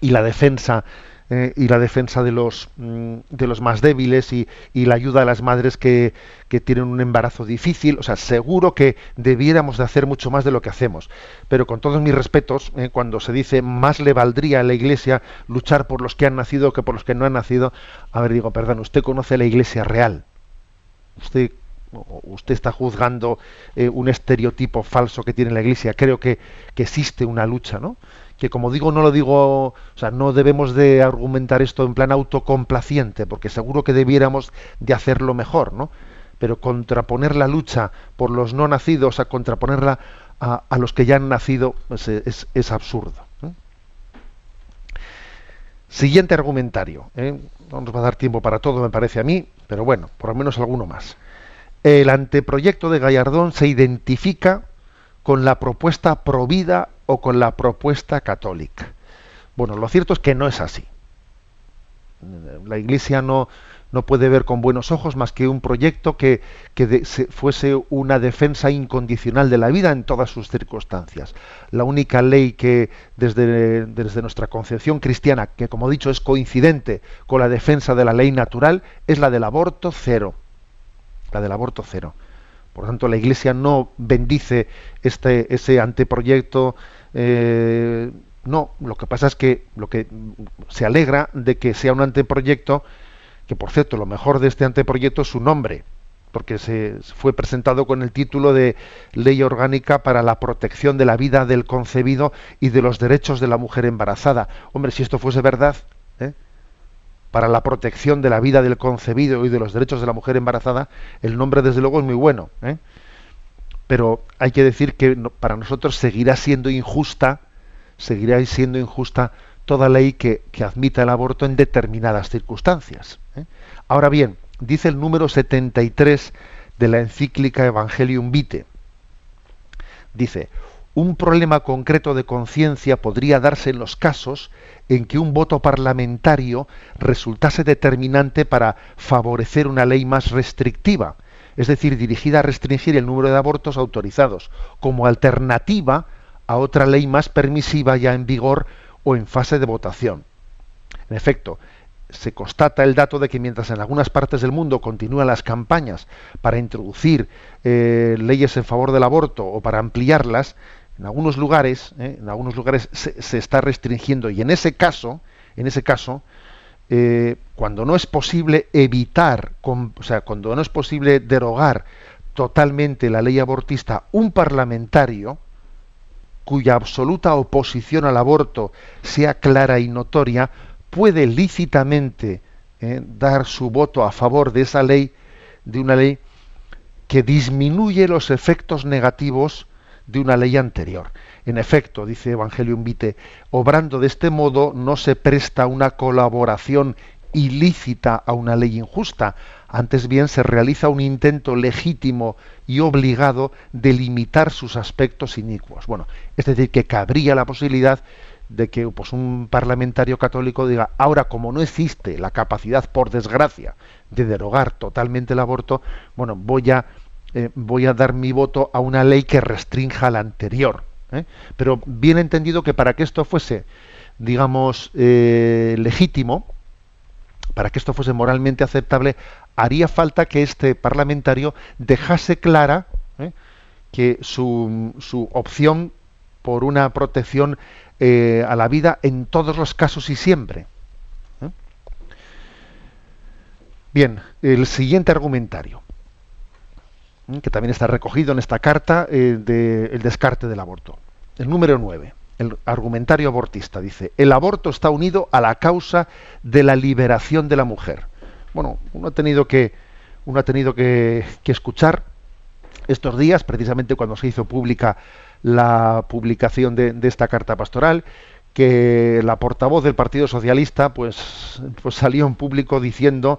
y la defensa eh, y la defensa de los, mm, de los más débiles y, la ayuda a las madres que, tienen un embarazo difícil. O sea, seguro que debiéramos de hacer mucho más de lo que hacemos. Pero con todos mis respetos, eh, cuando se dice más le valdría a la Iglesia luchar por los que han nacido que por los que no han nacido, a ver, digo, perdón, usted conoce la Iglesia real. Usted usted está juzgando eh, un estereotipo falso que tiene la Iglesia. Creo que, que existe una lucha, ¿no? Que como digo no lo digo, o sea, no debemos de argumentar esto en plan autocomplaciente, porque seguro que debiéramos de hacerlo mejor, ¿no? Pero contraponer la lucha por los no nacidos a contraponerla a, los que ya han nacido pues, es, absurdo. Siguiente argumentario. ¿eh? No nos va a dar tiempo para todo, me parece a mí, pero bueno, por lo menos alguno más. El anteproyecto de Gallardón se identifica con la propuesta provida o con la propuesta católica. Bueno, lo cierto es que no es así. La Iglesia no, no puede ver con buenos ojos más que un proyecto que, que fuese una defensa incondicional de la vida en todas sus circunstancias. La única ley que desde, desde nuestra concepción cristiana, que como he dicho es coincidente con la defensa de la ley natural, es la del aborto cero. La del aborto cero. Por tanto, la Iglesia no bendice este, ese anteproyecto eh, no, lo que pasa es que lo que se alegra de que sea un anteproyecto, que por cierto, lo mejor de este anteproyecto es su nombre, porque se fue presentado con el título de Ley Orgánica para la protección de la vida del concebido y de los derechos de la mujer embarazada. Hombre, si esto fuese verdad, ¿eh? para la protección de la vida del concebido y de los derechos de la mujer embarazada, el nombre desde luego es muy bueno. ¿eh? Pero hay que decir que para nosotros seguirá siendo injusta, seguirá siendo injusta toda ley que, admita el aborto en determinadas circunstancias. ¿eh? Ahora bien, dice el número 73 de la encíclica Evangelium Vitae, dice, un problema concreto de conciencia podría darse en los casos en que un voto parlamentario resultase determinante para favorecer una ley más restrictiva, es decir, dirigida a restringir el número de abortos autorizados, como alternativa a otra ley más permisiva ya en vigor o en fase de votación. En efecto, se constata el dato de que mientras en algunas partes del mundo continúan las campañas para introducir eh, leyes en favor del aborto o para ampliarlas, En algunos lugares, ¿eh? en algunos lugares se, está restringiendo y en ese caso, en ese caso, eh, cuando no es posible evitar, o sea, cuando no es posible derogar totalmente la ley abortista, un parlamentario cuya absoluta oposición al aborto sea clara y notoria, puede lícitamente ¿eh? dar su voto a favor de esa ley, de una ley que disminuye los efectos negativos de una ley anterior. En efecto, dice Evangelium Vitae, obrando de este modo no se presta una colaboración ilícita a una ley injusta, antes bien se realiza un intento legítimo y obligado de limitar sus aspectos inicuos. Bueno, es decir, que cabría la posibilidad de que pues, un parlamentario católico diga, ahora como no existe la capacidad, por desgracia, de derogar totalmente el aborto, bueno, voy a, eh, voy a dar mi voto a una ley que restrinja la anterior. ¿Eh? Pero bien entendido que para que esto fuese, digamos, eh, legítimo, para que esto fuese moralmente aceptable, haría falta que este parlamentario dejase clara que su, su opción por una protección eh, a la vida en todos los casos y siempre. ¿eh? Bien, el siguiente argumentario, ¿eh? Que también está recogido en esta carta del descarte del aborto. El número 9, el argumentario abortista, dice, el aborto está unido a la causa de la liberación de la mujer. Bueno, uno ha tenido que, uno ha tenido que escuchar estos días, precisamente cuando se hizo pública la publicación de, esta carta pastoral, que la portavoz del Partido Socialista pues, pues salió en público diciendo,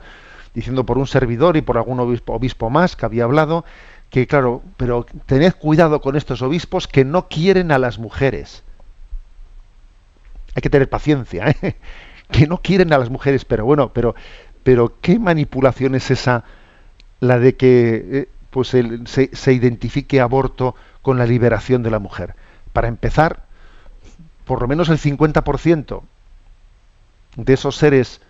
diciendo por un servidor y por algún obispo, obispo más que había hablado, que claro, pero tened cuidado con estos obispos que no quieren a las mujeres. Hay que tener paciencia, ¿eh? que no quieren a las mujeres, pero bueno, pero, pero ¿qué manipulación es esa, la de que eh, pues se, se identifique aborto con la liberación de la mujer. Para empezar, por lo menos el 50% de esos seres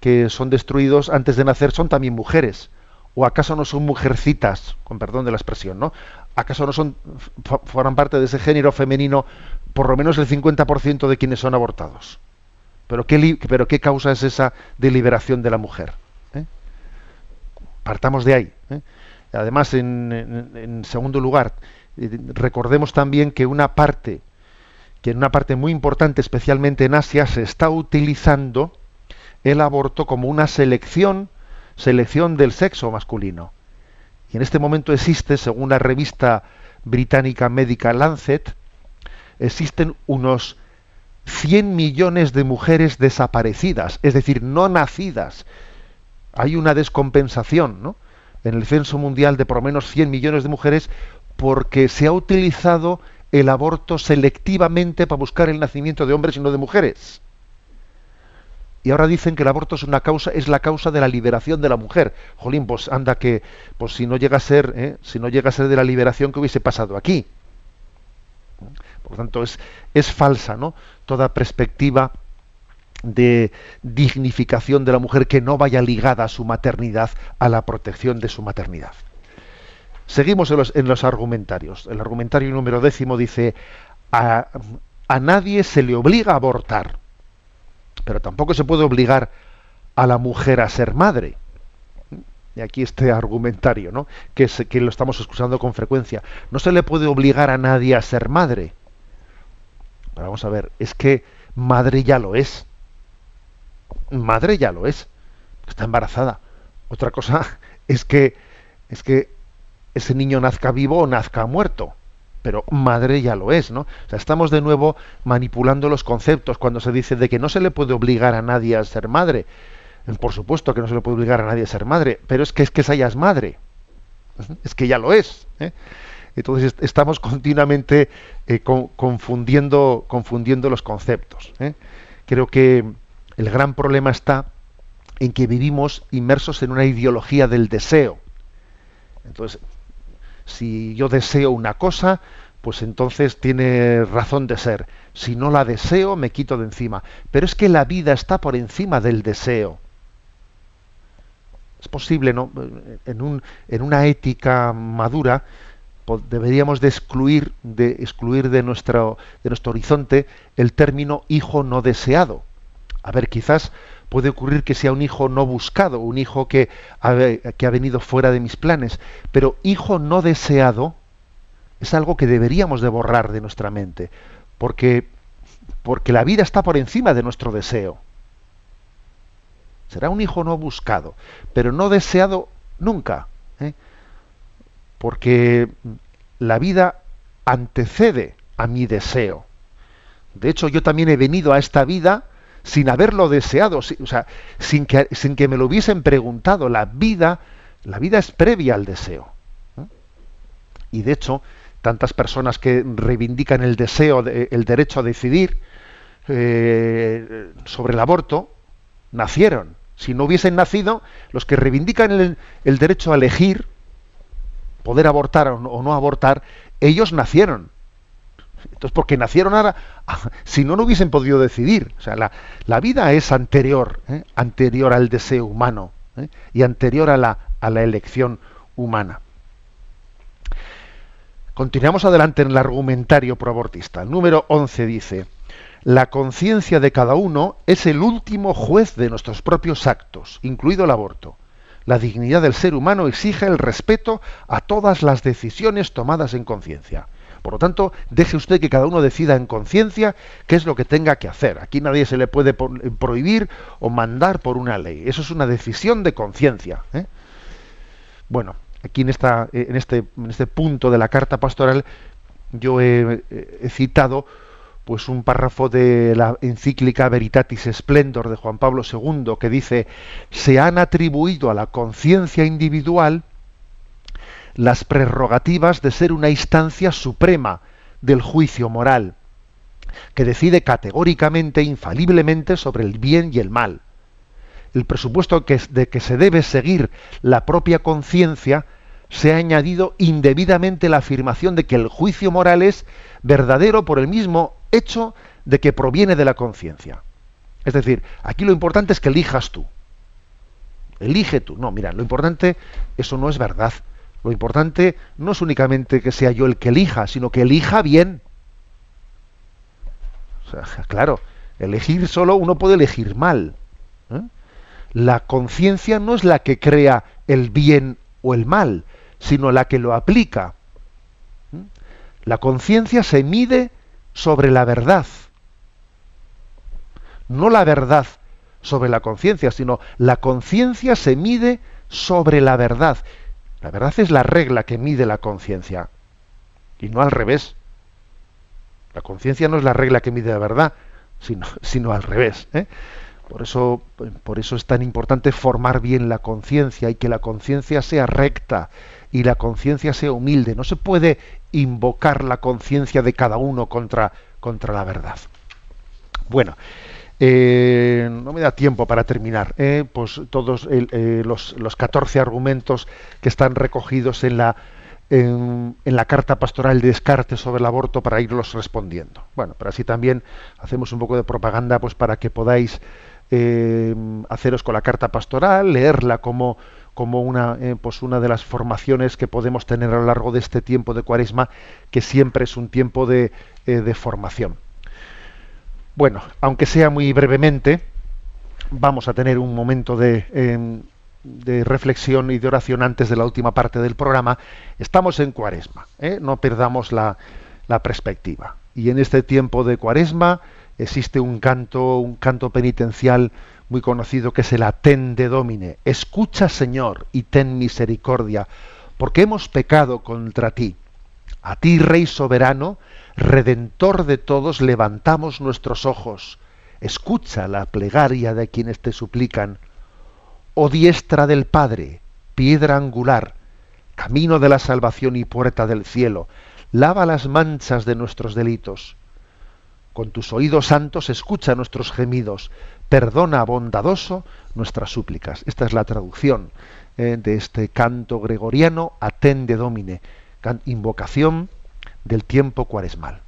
que son destruidos antes de nacer son también mujeres. ¿O acaso no son mujercitas, con perdón de la expresión, ¿no? ¿Acaso no son, forman parte de ese género femenino por lo menos el 50% de quienes son abortados? ¿Pero qué, pero qué causa es esa de liberación de la mujer? ¿Eh? Partamos de ahí. ¿eh? Además, en segundo lugar, recordemos también que una parte, que en una parte muy importante, especialmente en Asia, se está utilizando el aborto como una selección, selección del sexo masculino. Y en este momento existe, según la revista británica médica Lancet, existen unos 100 millones de mujeres desaparecidas, es decir, no nacidas. Hay una descompensación, ¿no? En el censo mundial de por lo menos 100 millones de mujeres porque se ha utilizado el aborto selectivamente para buscar el nacimiento de hombres y no de mujeres. Y ahora dicen que el aborto es una causa, es la causa de la liberación de la mujer. Jolín, pues anda que, pues si no llega a ser, ¿eh? si no llega a ser de la liberación que hubiese pasado aquí. Por lo tanto, es, es falsa, ¿no? Toda perspectiva de dignificación de la mujer que no vaya ligada a su maternidad, a la protección de su maternidad. Seguimos en los, argumentarios. El argumentario número décimo dice, a, nadie se le obliga a abortar, pero tampoco se puede obligar a la mujer a ser madre. Y aquí este argumentario, ¿no? que, que lo estamos escuchando con frecuencia. No se le puede obligar a nadie a ser madre. Pero vamos a ver, es que madre ya lo es. Madre ya lo es. Está embarazada. Otra cosa es que es que ese niño nazca vivo o nazca muerto. Pero madre ya lo es, ¿no? O sea, estamos de nuevo manipulando los conceptos cuando se dice de que no se le puede obligar a nadie a ser madre. Por supuesto que no se le puede obligar a nadie a ser madre, pero es que es que esa ya es madre. Es que ya lo es. ¿eh? Entonces estamos continuamente eh, confundiendo, confundiendo los conceptos. ¿eh? Creo que el gran problema está en que vivimos inmersos en una ideología del deseo. Entonces, si yo deseo una cosa, pues entonces tiene razón de ser. Si no la deseo, me quito de encima. Pero es que la vida está por encima del deseo. Es posible, ¿no? En, un, en una ética madura, deberíamos de excluir de excluir de nuestro de nuestro horizonte el término hijo no deseado. A ver, quizás puede ocurrir que sea un hijo no buscado, un hijo que ha, venido fuera de mis planes, pero hijo no deseado es algo que deberíamos de borrar de nuestra mente, porque porque la vida está por encima de nuestro deseo. Será un hijo no buscado, pero no deseado nunca, ¿eh? porque la vida antecede a mi deseo. De hecho, yo también he venido a esta vida sin haberlo deseado, o sea, sin que, sin que me lo hubiesen preguntado. La vida, la vida es previa al deseo. Y de hecho, tantas personas que reivindican el deseo, el derecho a decidir eh, sobre el aborto, nacieron. Si no hubiesen nacido, los que reivindican el, derecho a elegir, poder abortar o no, abortar, ellos nacieron. Entonces, porque nacieron ahora, si no, no hubiesen podido decidir. O sea, la, vida es anterior, ¿eh? anterior al deseo humano ¿eh? y anterior a la, a la elección humana. Continuamos adelante en el argumentario proabortista. El número 11 dice, la conciencia de cada uno es el último juez de nuestros propios actos, incluido el aborto. La dignidad del ser humano exige el respeto a todas las decisiones tomadas en conciencia. Por lo tanto, deje usted que cada uno decida en conciencia qué es lo que tenga que hacer. Aquí nadie se le puede prohibir o mandar por una ley. Eso es una decisión de conciencia. ¿eh? Bueno, aquí en, esta, en, este, en este punto de la carta pastoral yo he, citado pues un párrafo de la encíclica Veritatis Splendor de Juan Pablo II que dice se han atribuido a la conciencia individual las prerrogativas de ser una instancia suprema del juicio moral que decide categóricamente, infaliblemente sobre el bien y el mal el presupuesto de que se debe seguir la propia conciencia, se ha añadido indebidamente la afirmación de que el juicio moral es verdadero por el mismo hecho de que proviene de la conciencia. Es decir, aquí lo importante es que elijas tú. Elige tú. No, mira, lo importante, eso no es verdad. Lo importante no es únicamente que sea yo el que elija, sino que elija bien. Claro, elegir solo uno puede elegir mal. ¿eh? la conciencia no es la que crea el bien o el mal, sino la que lo aplica. ¿Mm? La conciencia se mide sobre la verdad. No la verdad sobre la conciencia, sino la conciencia se mide sobre la verdad. La verdad es la regla que mide la conciencia. Y no al revés. La conciencia no es la regla que mide la verdad, sino, sino al revés. ¿eh? Por eso, por eso es tan importante formar bien la conciencia y que la conciencia sea recta y la conciencia sea humilde. No se puede invocar la conciencia de cada uno contra, contra la verdad. Bueno, eh, no me da tiempo para terminar. Eh, pues todos eh, los, los 14 argumentos que están recogidos en la, en, la carta pastoral de Descartes sobre el aborto para irlos respondiendo. Bueno, pero así también hacemos un poco de propaganda pues para que podáis eh, haceros con la carta pastoral, leerla como, como una, eh, pues una de las formaciones que podemos tener a lo largo de este tiempo de cuaresma, que siempre es un tiempo de, de formación. Bueno, aunque sea muy brevemente, vamos a tener un momento de, em, de reflexión y de oración antes de la última parte del programa. Estamos en cuaresma, no perdamos la, la perspectiva. Y en este tiempo de cuaresma, existe un canto, un canto penitencial muy conocido que es el Atende Domine. Escucha, Señor, y ten misericordia, porque hemos pecado contra ti. A ti, Rey soberano, redentor de todos, levantamos nuestros ojos. Escucha la plegaria de quienes te suplican. Oh diestra del Padre, piedra angular, camino de la salvación y puerta del cielo, lava las manchas de nuestros delitos con tus oídos santos escucha nuestros gemidos, perdona bondadoso nuestras súplicas. Esta es la traducción eh, de este canto gregoriano, Atende Domine, invocación del tiempo cuaresmal.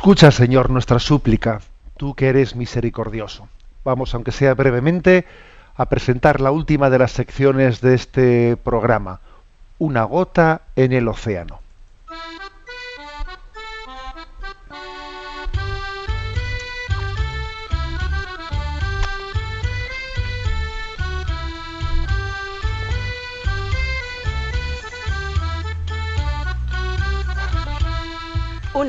Escucha, Señor, nuestra súplica, tú que eres misericordioso. Vamos, aunque sea brevemente, a presentar la última de las secciones de este programa, Una gota en el océano.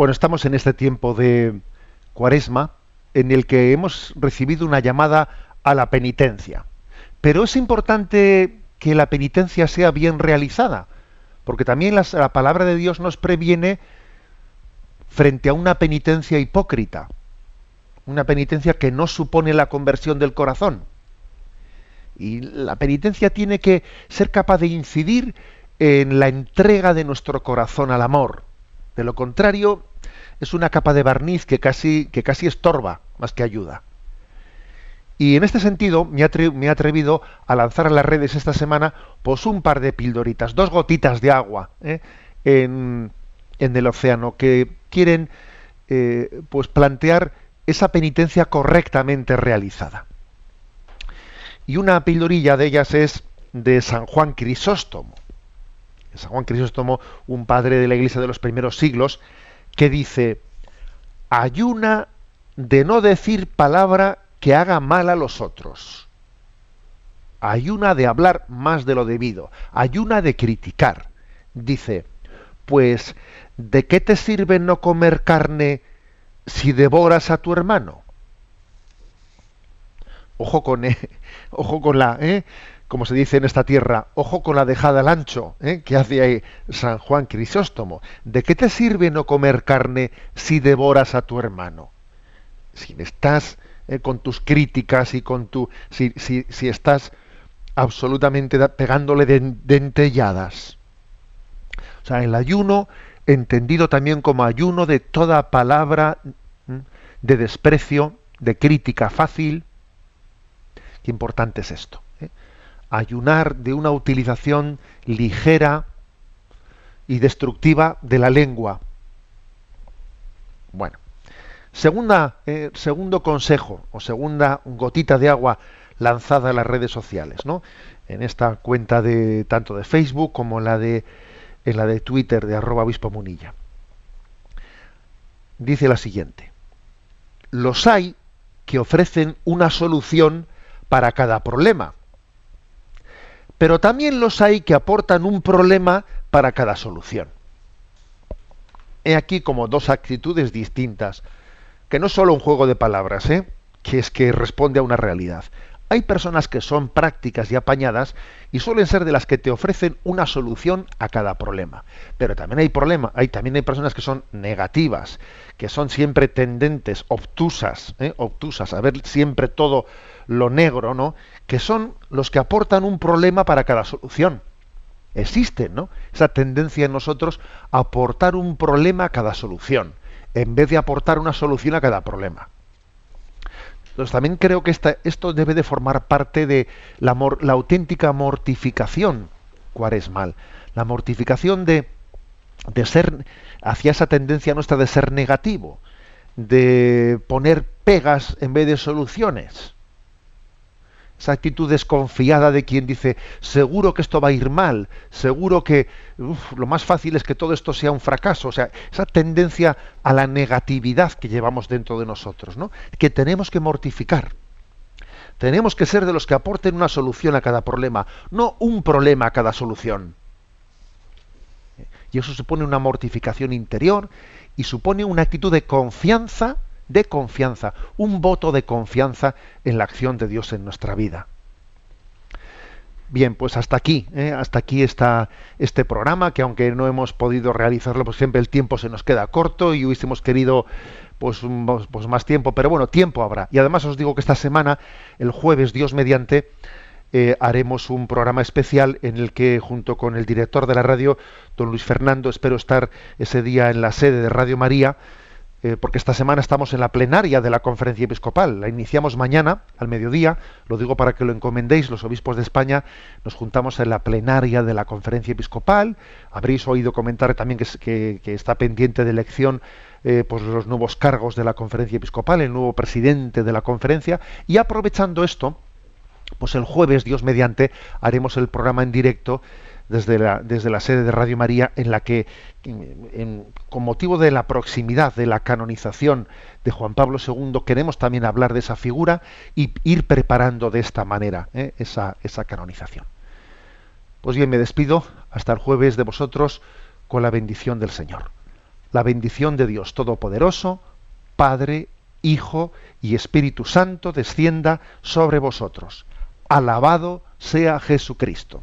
Bueno, estamos en este tiempo de cuaresma en el que hemos recibido una llamada a la penitencia. Pero es importante que la penitencia sea bien realizada, porque también la palabra de Dios nos previene frente a una penitencia hipócrita, una penitencia que no supone la conversión del corazón. Y la penitencia tiene que ser capaz de incidir en la entrega de nuestro corazón al amor. De lo contrario, es una capa de barniz que casi, que casi estorba más que ayuda. Y en este sentido me, he atrevido a lanzar a las redes esta semana pues un par de pildoritas, dos gotitas de agua ¿eh? en, el océano que quieren eh, pues plantear esa penitencia correctamente realizada. Y una pildorilla de ellas es de San Juan Crisóstomo. San Juan Crisóstomo, un padre de la iglesia de los primeros siglos, que dice, ayuna de no decir palabra que haga mal a los otros. Ayuna de hablar más de lo debido. Ayuna de criticar. Dice, pues, ¿de qué te sirve no comer carne si devoras a tu hermano? Ojo con, eh, ojo con la, ¿eh? Como se dice en esta tierra, ojo con la dejada al ancho, ¿eh? que hace ahí San Juan Crisóstomo. ¿De qué te sirve no comer carne si devoras a tu hermano? Si estás ¿eh? con tus críticas y con tu. Si, si, estás absolutamente pegándole dentelladas. O sea, el ayuno entendido también como ayuno de toda palabra de desprecio, de crítica fácil. Qué importante es esto. Ayunar de una utilización ligera y destructiva de la lengua. Bueno, segunda, eh, segundo consejo o segunda gotita de agua lanzada a las redes sociales, ¿no? En esta cuenta de tanto de Facebook como la de en la de Twitter de arroba obispo munilla. Dice la siguiente. Los hay que ofrecen una solución para cada problema. Pero también los hay que aportan un problema para cada solución. He aquí como dos actitudes distintas, que no es solo un juego de palabras, ¿eh? que es que responde a una realidad. Hay personas que son prácticas y apañadas y suelen ser de las que te ofrecen una solución a cada problema. Pero también hay problema, hay también hay personas que son negativas, que son siempre tendentes, obtusas, ¿eh? obtusas, a ver siempre todo lo negro, ¿no? Que son los que aportan un problema para cada solución. Existe, ¿no? Esa tendencia en nosotros a aportar un problema a cada solución, en vez de aportar una solución a cada problema. Entonces también creo que esto debe de formar parte de la, la auténtica mortificación cuaresmal. La mortificación de, de ser hacia esa tendencia nuestra de ser negativo, de poner pegas en vez de soluciones esa actitud desconfiada de quien dice, seguro que esto va a ir mal, seguro que lo más fácil es que todo esto sea un fracaso, o sea, esa tendencia a la negatividad que llevamos dentro de nosotros, ¿no? que tenemos que mortificar. Tenemos que ser de los que aporten una solución a cada problema, no un problema a cada solución. Y eso supone una mortificación interior y supone una actitud de confianza de confianza, un voto de confianza en la acción de Dios en nuestra vida. Bien, pues hasta aquí, ¿eh? hasta aquí está este programa, que aunque no hemos podido realizarlo, pues siempre el tiempo se nos queda corto y hubiésemos querido pues, pues más tiempo, pero bueno, tiempo habrá. Y además os digo que esta semana, el jueves, Dios mediante, eh, haremos un programa especial en el que junto con el director de la radio, don Luis Fernando, espero estar ese día en la sede de Radio María, eh, porque esta semana estamos en la plenaria de la conferencia episcopal. La iniciamos mañana al mediodía, lo digo para que lo encomendéis, los obispos de España nos juntamos en la plenaria de la conferencia episcopal. Habréis oído comentar también que, está pendiente de elección eh, pues los nuevos cargos de la conferencia episcopal, el nuevo presidente de la conferencia, y aprovechando esto, pues el jueves, Dios mediante, haremos el programa en directo desde la, sede de Radio María, en la que, con motivo de la proximidad de la canonización de Juan Pablo II, queremos también hablar de esa figura y ir preparando de esta manera ¿eh? esa canonización. Pues bien, me despido hasta el jueves de vosotros con la bendición del Señor. La bendición de Dios Todopoderoso, Padre, Hijo y Espíritu Santo descienda sobre vosotros. Alabado sea Jesucristo.